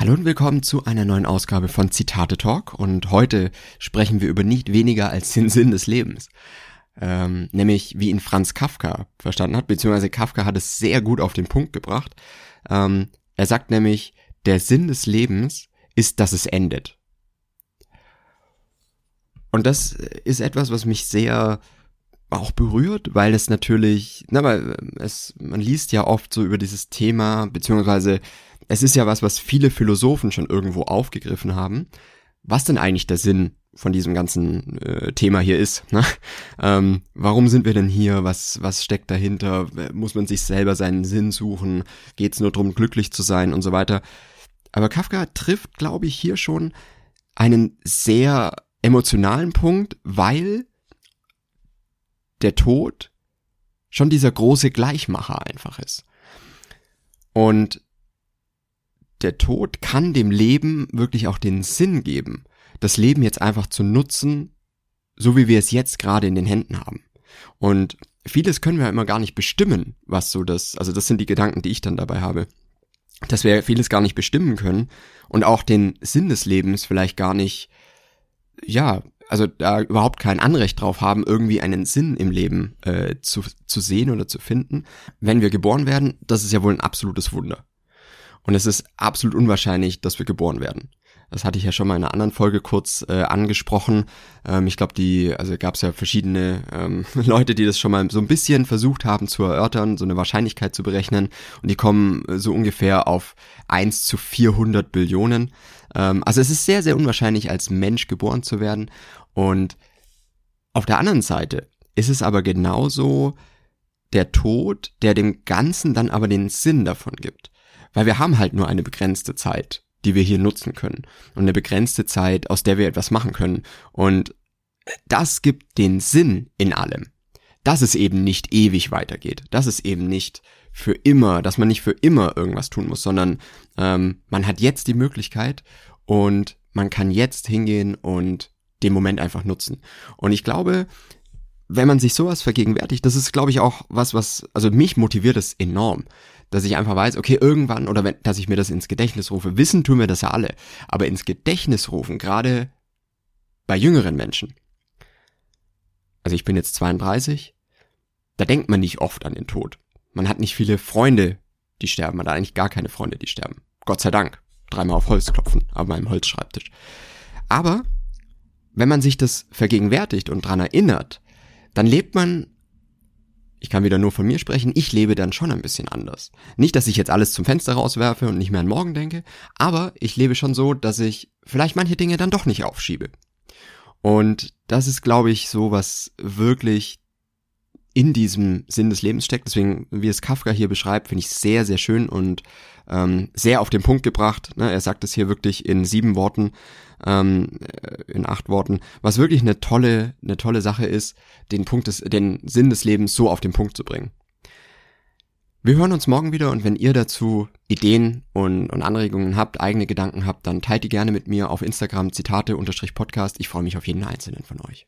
Hallo und willkommen zu einer neuen Ausgabe von Zitate Talk und heute sprechen wir über nicht weniger als den Sinn des Lebens. Ähm, nämlich wie ihn Franz Kafka verstanden hat, beziehungsweise Kafka hat es sehr gut auf den Punkt gebracht. Ähm, er sagt nämlich, der Sinn des Lebens ist, dass es endet. Und das ist etwas, was mich sehr auch berührt, weil es natürlich, na, weil es, man liest ja oft so über dieses Thema, beziehungsweise es ist ja was, was viele Philosophen schon irgendwo aufgegriffen haben, was denn eigentlich der Sinn von diesem ganzen äh, Thema hier ist. Ne? Ähm, warum sind wir denn hier? Was, was steckt dahinter? Muss man sich selber seinen Sinn suchen? Geht es nur darum, glücklich zu sein und so weiter? Aber Kafka trifft, glaube ich, hier schon einen sehr emotionalen Punkt, weil der Tod schon dieser große Gleichmacher einfach ist. Und der Tod kann dem Leben wirklich auch den Sinn geben, das Leben jetzt einfach zu nutzen, so wie wir es jetzt gerade in den Händen haben. Und vieles können wir immer gar nicht bestimmen, was so das, also das sind die Gedanken, die ich dann dabei habe, dass wir vieles gar nicht bestimmen können und auch den Sinn des Lebens vielleicht gar nicht, ja, also da überhaupt kein Anrecht drauf haben, irgendwie einen Sinn im Leben äh, zu, zu sehen oder zu finden. Wenn wir geboren werden, das ist ja wohl ein absolutes Wunder. Und es ist absolut unwahrscheinlich, dass wir geboren werden. Das hatte ich ja schon mal in einer anderen Folge kurz äh, angesprochen. Ähm, ich glaube, die, also gab es ja verschiedene ähm, Leute, die das schon mal so ein bisschen versucht haben zu erörtern, so eine Wahrscheinlichkeit zu berechnen. Und die kommen äh, so ungefähr auf 1 zu 400 Billionen. Ähm, also es ist sehr, sehr unwahrscheinlich, als Mensch geboren zu werden. Und auf der anderen Seite ist es aber genauso der Tod, der dem Ganzen dann aber den Sinn davon gibt. Weil wir haben halt nur eine begrenzte Zeit, die wir hier nutzen können. Und eine begrenzte Zeit, aus der wir etwas machen können. Und das gibt den Sinn in allem. Dass es eben nicht ewig weitergeht. Dass es eben nicht für immer, dass man nicht für immer irgendwas tun muss, sondern ähm, man hat jetzt die Möglichkeit und man kann jetzt hingehen und den Moment einfach nutzen. Und ich glaube, wenn man sich sowas vergegenwärtigt, das ist, glaube ich, auch was, was, also mich motiviert es enorm dass ich einfach weiß, okay, irgendwann oder wenn, dass ich mir das ins Gedächtnis rufe. Wissen tun wir das ja alle, aber ins Gedächtnis rufen, gerade bei jüngeren Menschen. Also ich bin jetzt 32, da denkt man nicht oft an den Tod. Man hat nicht viele Freunde, die sterben, man hat eigentlich gar keine Freunde, die sterben. Gott sei Dank. Dreimal auf Holz klopfen, auf meinem Holzschreibtisch. Aber wenn man sich das vergegenwärtigt und dran erinnert, dann lebt man ich kann wieder nur von mir sprechen, ich lebe dann schon ein bisschen anders. Nicht, dass ich jetzt alles zum Fenster rauswerfe und nicht mehr an morgen denke, aber ich lebe schon so, dass ich vielleicht manche Dinge dann doch nicht aufschiebe. Und das ist, glaube ich, so, was wirklich in diesem Sinn des Lebens steckt. Deswegen, wie es Kafka hier beschreibt, finde ich sehr, sehr schön und ähm, sehr auf den Punkt gebracht. Ne? Er sagt es hier wirklich in sieben Worten, ähm, äh, in acht Worten, was wirklich eine tolle, eine tolle Sache ist, den Punkt des, den Sinn des Lebens so auf den Punkt zu bringen. Wir hören uns morgen wieder und wenn ihr dazu Ideen und, und Anregungen habt, eigene Gedanken habt, dann teilt die gerne mit mir auf Instagram Zitate-Podcast. Ich freue mich auf jeden einzelnen von euch.